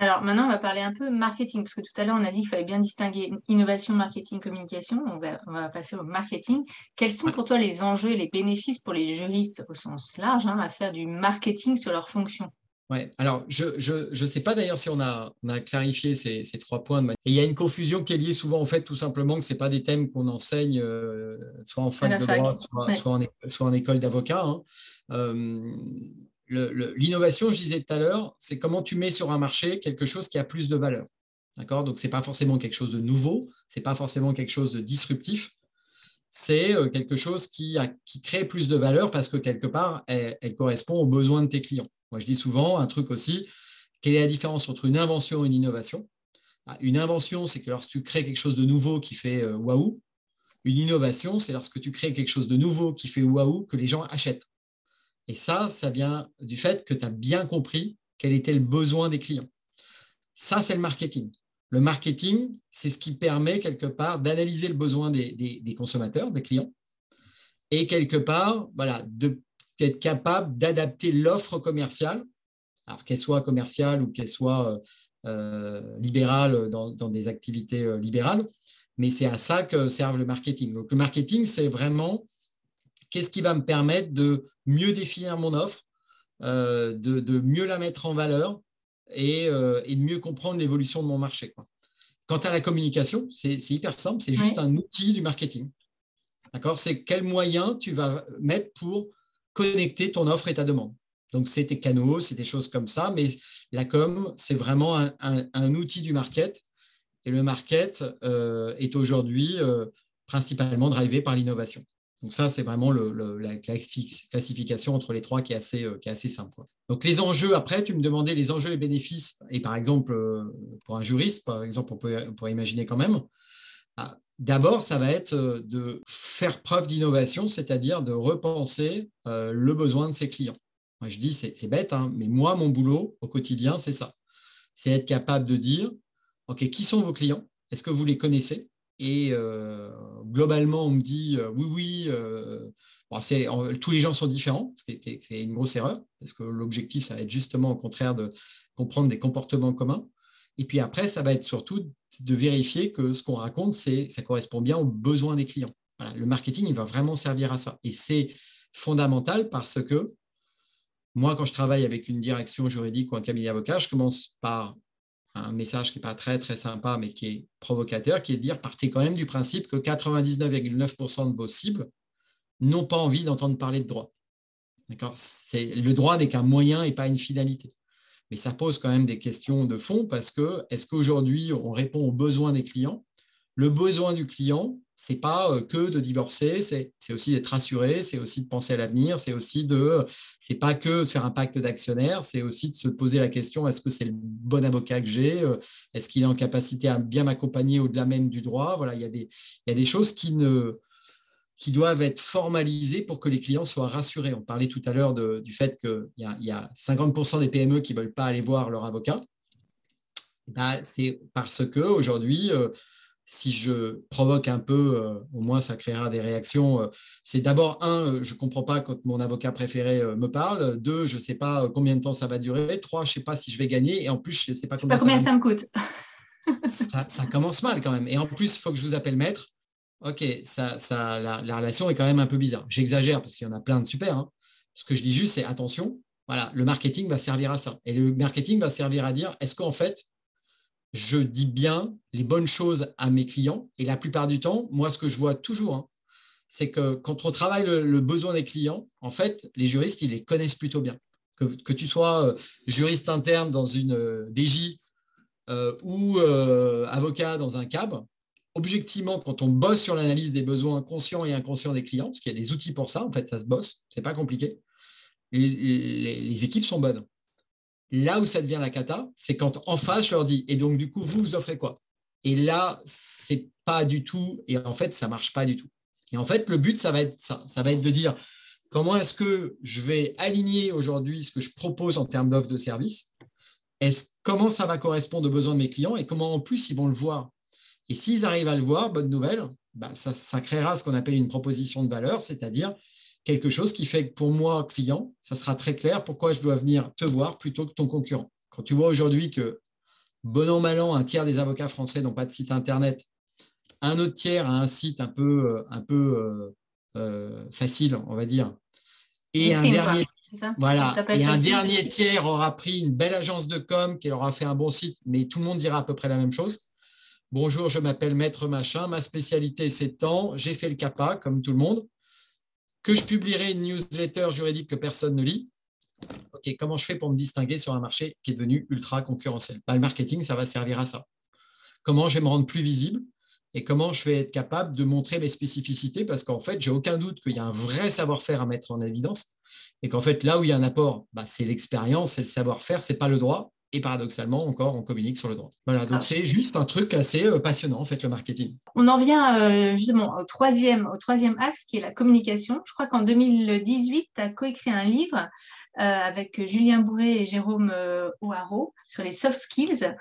A: Alors maintenant, on va parler un peu marketing, parce que tout à l'heure, on a dit qu'il fallait bien distinguer innovation, marketing, communication. On va, on va passer au marketing. Quels sont pour toi les enjeux et les bénéfices pour les juristes au sens large hein, à faire du marketing sur leurs fonctions?
B: Ouais. Alors, je ne sais pas d'ailleurs si on a, on a clarifié ces, ces, trois points. Et il y a une confusion qui est liée souvent au fait tout simplement que ce n'est pas des thèmes qu'on enseigne euh, soit en fac de droit, soit, en, soit, en, école d'avocat. Hein. Euh, l'innovation, je disais tout à l'heure, c'est comment tu mets sur un marché quelque chose qui a plus de valeur. Donc, ce n'est pas forcément quelque chose de nouveau, ce n'est pas forcément quelque chose de disruptif, c'est euh, quelque chose qui crée plus de valeur parce que quelque part, elle correspond aux besoins de tes clients. Moi, je dis souvent un truc aussi, quelle est la différence entre une invention et une innovation? Ah, Une invention, c'est que lorsque tu crées quelque chose de nouveau qui fait euh, waouh. Une innovation, c'est lorsque tu crées quelque chose de nouveau qui fait waouh, que les gens achètent. Et ça, ça vient du fait que tu as bien compris quel était le besoin des clients. Ça, c'est le marketing. Le marketing, c'est ce qui permet quelque part d'analyser le besoin des, consommateurs, des clients, et quelque part, voilà, de être capable d'adapter l'offre commerciale, alors qu'elle soit commerciale ou qu'elle soit euh, euh, libérale dans, des activités euh, libérales. Mais c'est à ça que serve le marketing. Donc le marketing, c'est vraiment qu'est-ce qui va me permettre de mieux définir mon offre, de, mieux la mettre en valeur et, de mieux comprendre l'évolution de mon marché. Quant à la communication, c'est hyper simple, c'est juste un outil du marketing. D'accord? C'est quel moyen tu vas mettre pour connecter ton offre et ta demande. Donc, c'est tes canaux, c'est des choses comme ça, mais la com, c'est vraiment un, outil du market. Et le market euh, est aujourd'hui euh, principalement drivé par l'innovation. Donc ça, c'est vraiment la classification entre les trois qui est assez, assez simple. Donc les enjeux, après, tu me demandais les enjeux et bénéfices. Et par exemple, pour un juriste, par exemple, on, pourrait imaginer quand même, ah, D'abord, ça va être euh, de faire preuve d'innovation, c'est-à-dire de repenser euh, le besoin de ses clients. Moi, je dis, c'est bête, hein, mais moi, mon boulot au quotidien, c'est ça. C'est être capable de dire, OK, qui sont vos clients? Est-ce que vous les connaissez? Et euh, globalement, on me dit, oui, oui, tous les gens sont différents, c'est une grosse erreur, parce que l'objectif, ça va être justement au contraire de comprendre des comportements communs. Et puis après, ça va être surtout de vérifier que ce qu'on raconte, ça correspond bien aux besoins des clients. le marketing, il va vraiment servir à ça. Et c'est fondamental parce que moi, quand je travaille avec une direction juridique ou un cabinet d'avocat, je commence par un message qui n'est pas très, très sympa, mais qui est provocateur, qui est de dire partez quand même du principe que 99,9% de vos cibles n'ont pas envie d'entendre parler de droit. Le droit n'est qu'un moyen et pas une finalité. Mais ça pose quand même des questions de fond parce que est-ce qu'aujourd'hui, on répond aux besoins des clients? Le besoin du client, ce n'est pas euh, que de divorcer, c'est aussi d'être rassuré, c'est aussi de penser à l'avenir, c'est aussi de, c'est pas que faire un pacte d'actionnaires, c'est aussi de se poser la question est-ce que c'est le bon avocat que j'ai euh, Est-ce qu'il est en capacité à bien m'accompagner au-delà même du droit? Voilà, il y, a des, il y a des choses qui ne, qui doivent être formalisés pour que les clients soient rassurés. On parlait tout à l'heure du fait qu'il y, y, a 50% des PME qui veulent pas aller voir leur avocat. Bah, c'est parce que aujourd'hui, euh, si je provoque un peu, euh, au moins ça créera des réactions. Euh, c'est d'abord, un, je ne comprends pas quand mon avocat préféré me parle. Deux, je ne sais pas combien de temps ça va durer. Trois, je ne sais pas si je vais gagner. Et en plus, je ne sais pas combien,
A: combien ça, me coûte.
B: ça, ça, commence mal quand même. Et en plus, il faut que je vous appelle maître ok, ça, la, relation est quand même un peu bizarre. J'exagère parce qu'il y en a plein de super. Hein. Ce que je dis juste, c'est attention, voilà, le marketing va servir à ça. Et le marketing va servir à dire, est-ce qu'en fait, je dis bien les bonnes choses à mes clients Et la plupart du temps, moi, ce que je vois toujours, hein, c'est que quand on travaille le, besoin des clients, en fait, les juristes, ils les connaissent plutôt bien. Que, tu sois euh, juriste interne dans une euh, DJ euh, ou avocat dans un cab, objectivement, quand on bosse sur l'analyse des besoins conscients et inconscients des clients, parce qu'il y a des outils pour ça, en fait, ça se bosse, c'est pas compliqué, les, équipes sont bonnes. Là où ça devient la cata, c'est quand en face, je leur dis, et donc du coup, vous, vous offrez quoi? Et là, c'est pas du tout, et en fait, ça marche pas du tout. Et en fait, le but, ça va être ça, ça va être de dire, comment est-ce que je vais aligner aujourd'hui ce que je propose en termes d'offre de service Comment ça va correspondre aux besoins de mes clients? Et comment en plus ils vont le voir? Et s'ils arrivent à le voir, bonne nouvelle, bah, ça, créera ce qu'on appelle une proposition de valeur, c'est-à-dire quelque chose qui fait que pour moi, client, ça sera très clair pourquoi je dois venir te voir plutôt que ton concurrent. Quand tu vois aujourd'hui que, bon an, mal an, un tiers des avocats français n'ont pas de site Internet, un autre tiers a un site un peu, euh, un peu euh, euh, facile, on va dire, et un dernier, voilà, et un dernier tiers aura pris une belle agence de com qui aura fait un bon site, mais tout le monde dira à peu près la même chose. Bonjour, je m'appelle Maître Machin, ma spécialité c'est tant, j'ai fait le CAPA comme tout le monde, que je publierai une newsletter juridique que personne ne lit. Ok, comment je fais pour me distinguer sur un marché qui est devenu ultra concurrentiel? Bah, Le marketing, ça va servir à ça. Comment je vais me rendre plus visible et comment je vais être capable de montrer mes spécificités? Parce qu'en fait, j'ai aucun doute qu'il y a un vrai savoir-faire à mettre en évidence et qu'en fait, là où il y a un apport, bah, c'est l'expérience, c'est le savoir-faire, c'est pas le droit et paradoxalement encore on communique sur le droit. Voilà, donc ah. c'est juste un truc assez euh, passionnant en fait le marketing.
A: On en vient euh, justement au troisième, au troisième axe qui est la communication. Je crois qu'en 2018, tu as coécrit un livre euh, avec Julien Bourré et Jérôme O'Haraud sur les soft skills,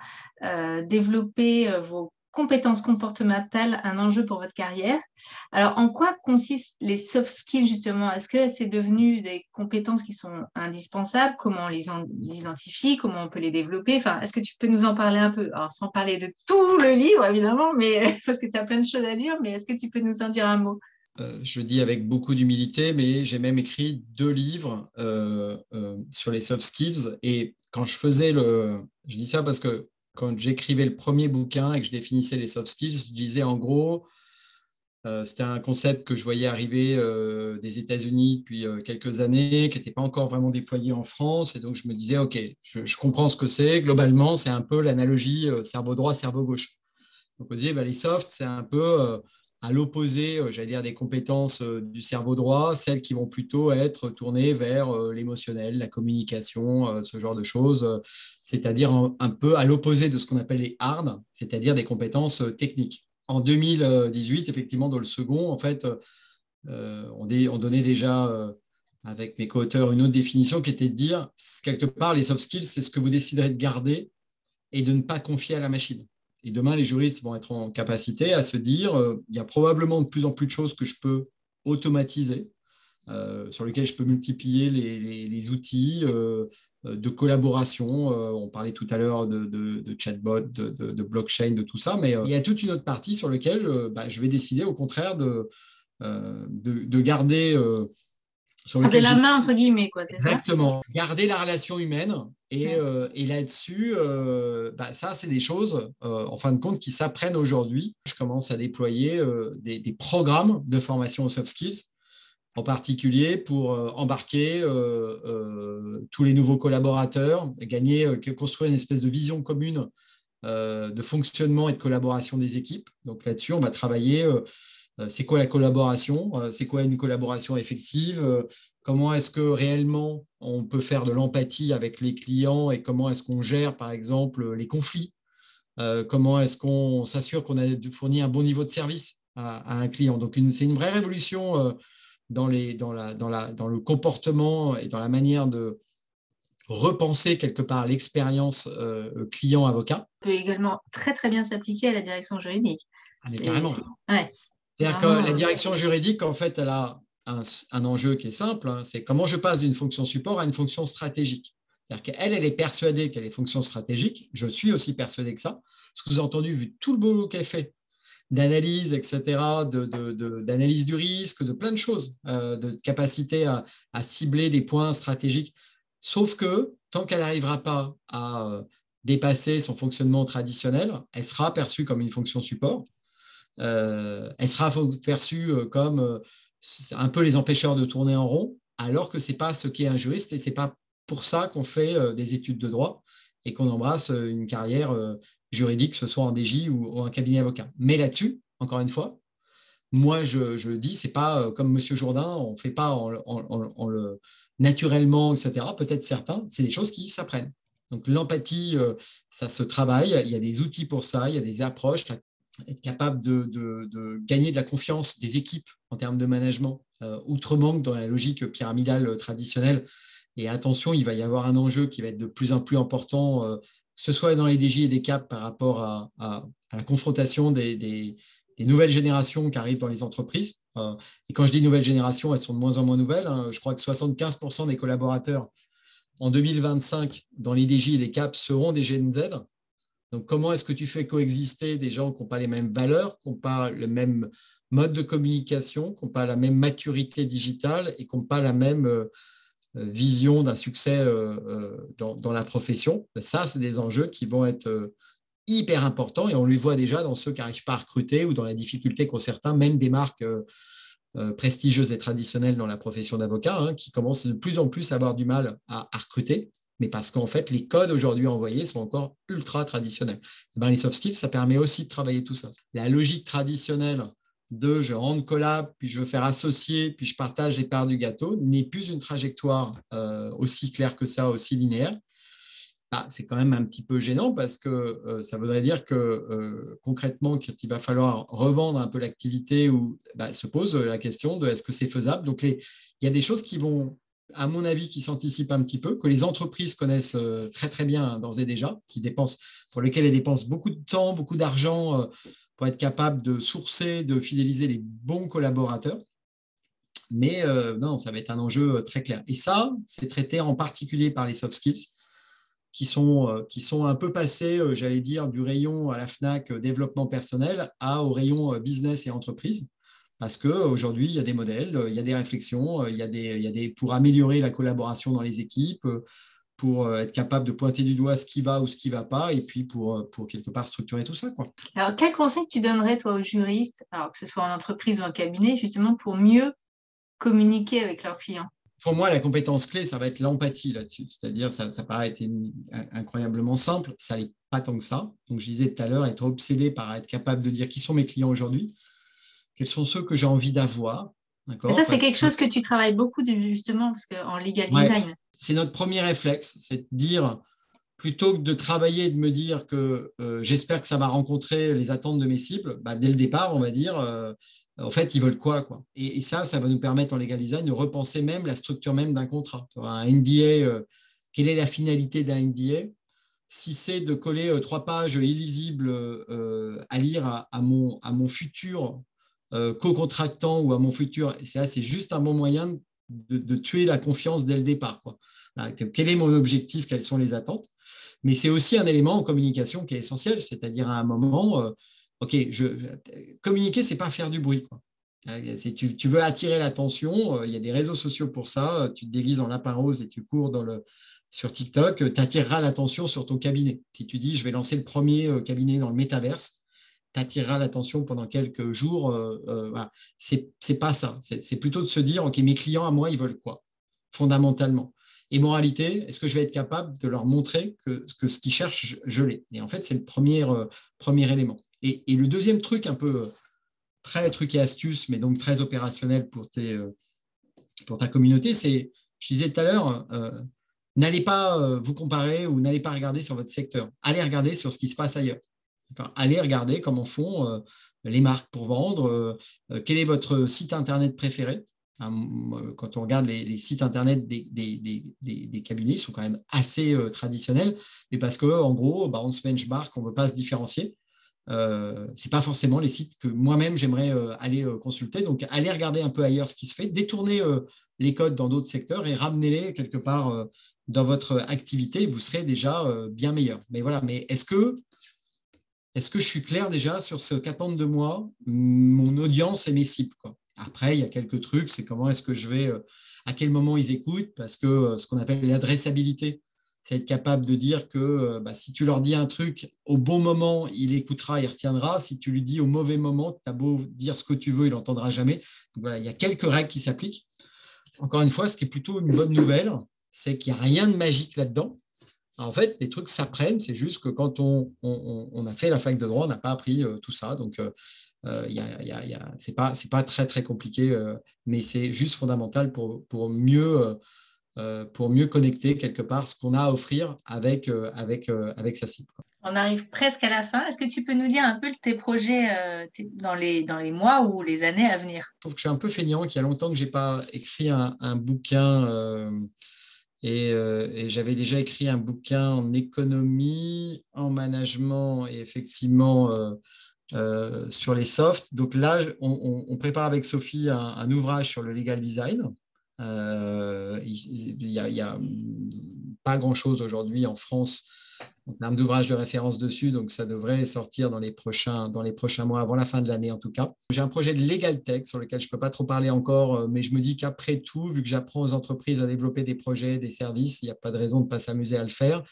A: développer vos compétences comportementales un enjeu pour votre carrière. Alors, en quoi consistent les soft skills justement? Est-ce que c'est devenu des compétences qui sont indispensables? Comment on les, identifie? Comment on peut les développer? Enfin, Est-ce que tu peux nous en parler un peu? Alors, sans parler de tout le livre, évidemment, mais, parce que tu as plein de choses à dire, mais est-ce que tu peux nous en dire un mot?
B: Euh, je le dis avec beaucoup d'humilité, mais j'ai même écrit deux livres euh, euh, sur les soft skills. Et quand je faisais le... Je dis ça parce que quand j'écrivais le premier bouquin et que je définissais les soft skills, je disais en gros, euh, c'était un concept que je voyais arriver euh, des États-Unis depuis euh, quelques années, qui n'était pas encore vraiment déployé en France. Et donc, je me disais, OK, je, comprends ce que c'est. Globalement, c'est un peu l'analogie cerveau droit, cerveau gauche. Donc, on disait, bah, les soft, c'est un peu à l'opposé, j'allais dire, des compétences du cerveau droit, celles qui vont plutôt être tournées vers l'émotionnel, la communication, ce genre de choses, c'est-à-dire un, peu à l'opposé de ce qu'on appelle les hard, c'est-à-dire des compétences techniques. En 2018, effectivement, dans le second, en fait, on, donnait déjà avec mes co-auteurs une autre définition qui était de dire, quelque part, les soft skills, c'est ce que vous déciderez de garder et de ne pas confier à la machine. Et demain, les juristes vont être en capacité à se dire, euh, il y a probablement de plus en plus de choses que je peux automatiser, euh, sur lesquelles je peux multiplier les, outils euh, de collaboration. on parlait tout à l'heure de, chatbot, de, blockchain, de tout ça, mais il y a toute une autre partie sur laquelle bah, je vais décider au contraire de, de, garder
A: sur de la main, entre guillemets, quoi,
B: Exactement. Garder la relation humaine. Et, euh, et là-dessus, euh, bah, ça, c'est des choses, euh, en fin de compte, qui s'apprennent aujourd'hui. Je commence à déployer des, des, programmes de formation aux soft skills, en particulier pour embarquer tous les nouveaux collaborateurs, gagner, construire une espèce de vision commune de fonctionnement et de collaboration des équipes. Donc là-dessus, on va travailler euh, c'est quoi la collaboration, euh, c'est quoi une collaboration effective, euh, comment est-ce que réellement on peut faire de l'empathie avec les clients et comment est-ce qu'on gère par exemple les conflits, comment est-ce qu'on s'assure qu'on a fourni un bon niveau de service à, un client. Donc c'est une vraie révolution dans, les, dans, la, dans, la, dans le comportement et dans la manière de, repenser quelque part l'expérience client-avocat.
A: peut également très très bien s'appliquer à la direction juridique.
B: Ah, carrément. Ouais. C'est-à-dire que la direction juridique, en fait, elle a un, enjeu qui est simple, hein, c'est comment je passe d'une fonction support à une fonction stratégique. C'est-à-dire qu'elle, elle est persuadée qu'elle est fonction stratégique. Je suis aussi persuadé que ça. Ce que vous avez entendu, vu tout le boulot qu'elle fait, d'analyse, etc., d'analyse du risque, de plein de choses, euh, de capacité à, cibler des points stratégiques. Sauf que tant qu'elle n'arrivera pas à euh, dépasser son fonctionnement traditionnel, elle sera perçue comme une fonction support. Euh, elle sera perçue comme un peu les empêcheurs de tourner en rond, alors que ce n'est pas ce qu'est un juriste et ce n'est pas pour ça qu'on fait des études de droit et qu'on embrasse une carrière juridique, que ce soit en DJ ou, un cabinet avocat. Mais là-dessus, encore une fois, moi je, je dis, c'est pas comme Monsieur Jourdain, on ne fait pas en, le naturellement, etc. Peut-être certains, c'est des choses qui s'apprennent. Donc l'empathie, ça se travaille, il y a des outils pour ça, il y a des approches, être capable de, gagner de la confiance des équipes en termes de management, euh, outrement que dans la logique pyramidale traditionnelle. Et attention, il va y avoir un enjeu qui va être de plus en plus important, euh, ce soit dans les DJ et des CAP par rapport à, la confrontation des, nouvelles générations qui arrivent dans les entreprises. Euh, et quand je dis nouvelles générations, elles sont de moins en moins nouvelles. Hein. Je crois que 75% des collaborateurs en 2025 dans les DJ et les CAP seront des Gen. Donc, comment est-ce que tu fais coexister des gens qui n'ont pas les mêmes valeurs, qui n'ont pas le même mode de communication, qui n'ont pas la même maturité digitale et qui n'ont pas la même euh, vision d'un succès euh, dans, la profession ben, Ça, c'est des enjeux qui vont être hyper importants et on les voit déjà dans ceux qui n'arrivent pas à recruter ou dans la difficulté qu'ont certains, même des marques prestigieuses et traditionnelles dans la profession d'avocat, hein, qui commencent de plus en plus à avoir du mal à recruter mais parce qu'en fait, les codes aujourd'hui envoyés sont encore ultra traditionnels. Eh ben, les soft skills, ça permet aussi de travailler tout ça. La logique traditionnelle de je rentre collab, puis je veux faire associer, puis je partage les parts du gâteau, n'est plus une trajectoire euh, aussi claire que ça, aussi linéaire. Bah, c'est quand même un petit peu gênant parce que euh, ça voudrait dire que euh, concrètement, qu'il va falloir revendre un peu l'activité ou bah, se pose la question de est-ce que c'est faisable? Donc, il y a des choses qui vont à mon avis, qui s'anticipe un petit peu, que les entreprises connaissent euh, très très bien hein, d'ores et déjà, qui dépensent, pour lesquelles elles dépensent beaucoup de temps, beaucoup d'argent euh, pour être capables de sourcer, de fidéliser les bons collaborateurs. Mais euh, non, ça va être un enjeu très clair. Et ça, c'est traité en particulier par les soft skills, qui sont, qui sont un peu passés, j'allais dire, du rayon à la FNAC développement personnel à, au rayon business et entreprise parce qu'aujourd'hui, il y a des modèles, il y a des réflexions, il y a des, il y a des, pour améliorer la collaboration dans les équipes, pour euh, être capable de pointer du doigt ce qui va ou ce qui ne va pas, et puis pour, euh, pour quelque part structurer tout ça. Quoi.
A: Alors, quel conseil tu donnerais, toi, aux juristes, alors que ce soit en entreprise ou en cabinet, justement pour mieux communiquer avec leurs clients?
B: Pour moi, la compétence clé, ça va être l'empathie là-dessus. C'est-à-dire, ça, ça paraît être incroyablement simple, ça n'est pas tant que ça. Donc, je disais tout à l'heure, être obsédé par être capable de dire qui sont mes clients aujourd'hui, quels sont ceux que j'ai envie d'avoir.
A: Et ça, c'est quelque chose que tu travailles beaucoup justement parce en legal design.
B: c'est notre premier réflexe, c'est de dire, plutôt que de travailler et de me dire que euh, j'espère que ça va rencontrer les attentes de mes cibles, bah, dès le départ, on va dire, euh, en fait, ils veulent quoi, quoi? Et, ça, ça va nous permettre en legal design de repenser même la structure même d'un contrat. Un NDA, euh, quelle est la finalité d'un NDA Si c'est de coller trois pages illisibles à lire à, mon, à mon futur euh, co-contractant ou à mon futur. C'est juste un bon moyen de, tuer la confiance dès le départ. Quel est mon objectif Quelles sont les attentes Mais c'est aussi un élément en communication qui est essentiel, c'est-à-dire à un moment, euh, ok, je, communiquer, c'est pas faire du bruit. Euh, tu, veux attirer l'attention, il y a des réseaux sociaux pour ça, tu te déguises en lapin rose et tu cours sur TikTok, tu attireras l'attention sur ton cabinet. Si tu dis, je vais lancer le premier cabinet dans le métaverse, t'attirera l'attention pendant quelques jours. Euh, euh, voilà. C'est pas ça. C'est plutôt de se dire, OK, mes clients à moi, ils veulent quoi Fondamentalement? Et moralité, est-ce que je vais être capable de leur montrer que, ce qu'ils cherchent, je, l'ai? Et en fait, c'est le premier, euh, élément. Et, le deuxième truc, un peu très truc et astuce, mais donc très opérationnel pour, tes, pour ta communauté, c'est, je disais tout à l'heure, n'allez pas vous comparer ou n'allez pas regarder sur votre secteur. Allez regarder sur ce qui se passe ailleurs. Allez regarder comment font euh, les marques pour vendre. Euh, euh, quel est votre site Internet préféré? Quand on regarde les, sites internet des, cabinets, ils sont quand même assez traditionnels, mais parce qu'en gros, bah, on se benchmark, on ne veut pas se différencier. ce n'est pas forcément les sites que moi-même j'aimerais aller consulter. Donc, allez regarder un peu ailleurs ce qui se fait, détournez les codes dans d'autres secteurs et ramenez-les quelque part dans votre activité. Vous serez déjà bien meilleur. Mais voilà, mais est-ce que est-ce que je suis clair déjà sur ce qu'attendent de moi mon audience et mes cibles Après, il y a quelques trucs, c'est comment est-ce que je vais, euh, à quel moment ils écoutent, parce que euh, ce qu'on appelle l'adressabilité, c'est être capable de dire que euh, bah, si tu leur dis un truc au bon moment, il écoutera, il retiendra. Si tu lui dis au mauvais moment, tu as beau dire ce que tu veux, il n'entendra jamais. voilà, il y a quelques règles qui s'appliquent. Encore une fois, ce qui est plutôt une bonne nouvelle, c'est qu'il n'y a rien de magique là-dedans. En fait, les trucs s'apprennent, c'est juste que quand on, a fait la fac de droit, on n'a pas appris euh, tout ça. Donc, euh, euh y c'est pas, pas très, très compliqué, euh, mais c'est juste fondamental pour, pour, mieux, pour mieux connecter quelque part ce qu'on a à offrir avec, avec, avec sa cible.
A: On arrive presque à la fin. Est-ce que tu peux nous dire un peu tes projets dans, les, dans les mois ou les années à venir?
B: Je trouve que je suis un peu feignant, qu'il y a longtemps que je n'ai pas écrit un, un bouquin euh, et, j'avais déjà écrit un bouquin en économie, en management et effectivement euh, euh, sur les softs. Donc là, on, prépare avec Sophie un, ouvrage sur le legal design. il n'y a, pas grand-chose aujourd'hui en France un d'ouvrage de référence dessus, donc ça devrait sortir dans les prochains, dans les prochains mois, avant la fin de l'année en tout cas. J'ai un projet de Legal Tech sur lequel je ne peux pas trop parler encore, euh, mais je me dis qu'après tout, vu que j'apprends aux entreprises à développer des projets, des services, il n'y a pas de raison de ne pas s'amuser à le faire.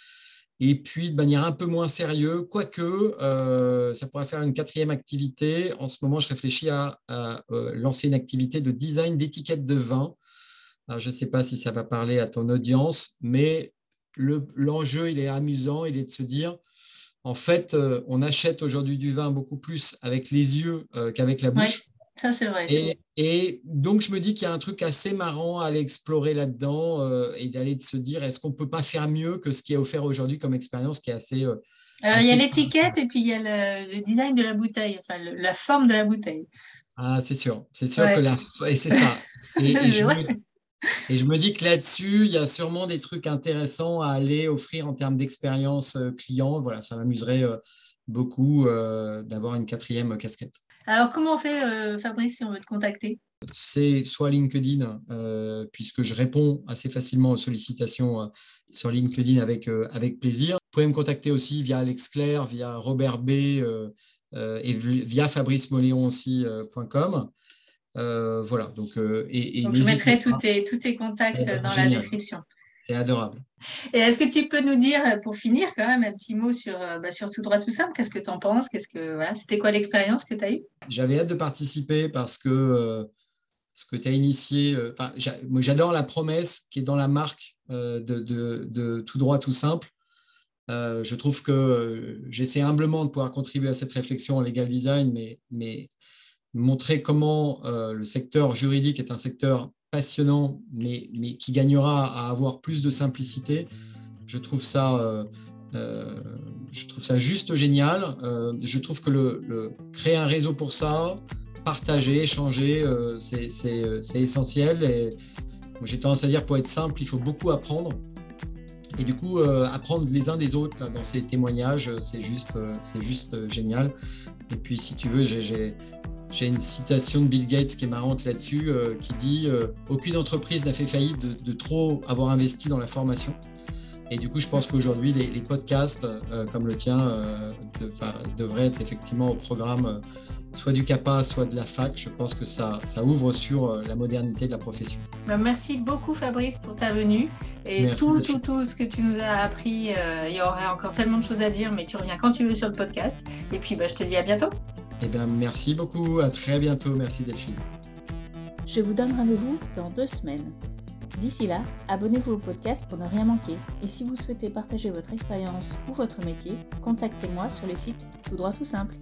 B: Et puis, de manière un peu moins sérieuse, quoique euh, ça pourrait faire une quatrième activité. En ce moment, je réfléchis à, euh, lancer une activité de design d'étiquettes de vin. je ne sais pas si ça va parler à ton audience, mais l'enjeu, il est amusant, il est de se dire, en fait, euh, on achète aujourd'hui du vin beaucoup plus avec les yeux euh, qu'avec la bouche.
A: ça c'est vrai.
B: Et, donc, je me dis qu'il y a un truc assez marrant à aller explorer là-dedans euh, et d'aller de se dire, est-ce qu'on ne peut pas faire mieux que ce qui est offert aujourd'hui comme expérience qui est assez...
A: il y a l'étiquette et puis il y a le, design de la bouteille, enfin la forme de la bouteille.
B: Ah, c'est sûr, c'est sûr que la... Et c'est ça. Et, je, et je me dis que là-dessus, il y a sûrement des trucs intéressants à aller offrir en termes d'expérience euh, client. Voilà, ça m'amuserait euh, beaucoup euh, d'avoir une quatrième casquette.
A: Alors, comment on fait, Fabrice, si on veut te contacter?
B: C'est soit LinkedIn, puisque je réponds assez facilement aux sollicitations sur LinkedIn avec, avec plaisir. Vous pouvez me contacter aussi via Alex Claire, via Robert B. et via fabricemoléon aussi.com. Euh, voilà. Donc,
A: euh, et, je mettrai tous tes, tous tes contacts dans la description.
B: C'est adorable.
A: Et est-ce que tu peux nous dire, pour finir, quand même, un petit mot sur, euh, bah, sur Tout droit, tout simple? Qu'est-ce que tu en penses? Qu'est-ce que voilà, C'était quoi l'expérience que tu as eue?
B: J'avais hâte de participer parce que ce que tu as initié, moi j'adore la promesse qui est dans la marque de, de, de, Tout droit, tout simple. je trouve que j'essaie humblement de pouvoir contribuer à cette réflexion en legal design, mais, mais montrer comment le secteur juridique est un secteur passionnant, mais, mais qui gagnera à avoir plus de simplicité. Je trouve ça je trouve ça juste génial. je trouve que le, créer un réseau pour ça, partager, échanger, c'est essentiel. Et j'ai tendance à dire pour être simple, il faut beaucoup apprendre. Et du coup, euh, apprendre les uns des autres dans ces témoignages, euh, c'est juste, euh, c'est juste génial. Et puis, si tu veux, j'ai une citation de Bill Gates qui est marrante là-dessus, qui dit Aucune entreprise n'a fait faillite de, trop avoir investi dans la formation. Et du coup, je pense qu'aujourd'hui, les, podcasts comme le tien devraient être effectivement au programme soit du CAPA, soit de la fac. Je pense que ça, ça ouvre sur la modernité de la profession.
A: Bah, merci beaucoup Fabrice pour ta venue. Et tout, tout, tout ce que tu nous as appris, euh, il y aurait encore tellement de choses à dire, mais tu reviens quand tu veux sur le podcast. Et puis, bah, je te dis à bientôt.
B: Eh bien, merci beaucoup. À très bientôt. Merci Delphine.
A: Je vous donne rendez-vous dans deux semaines. D'ici là, abonnez-vous au podcast pour ne rien manquer. Et si vous souhaitez partager votre expérience ou votre métier, contactez-moi sur le site Tout droit tout simple.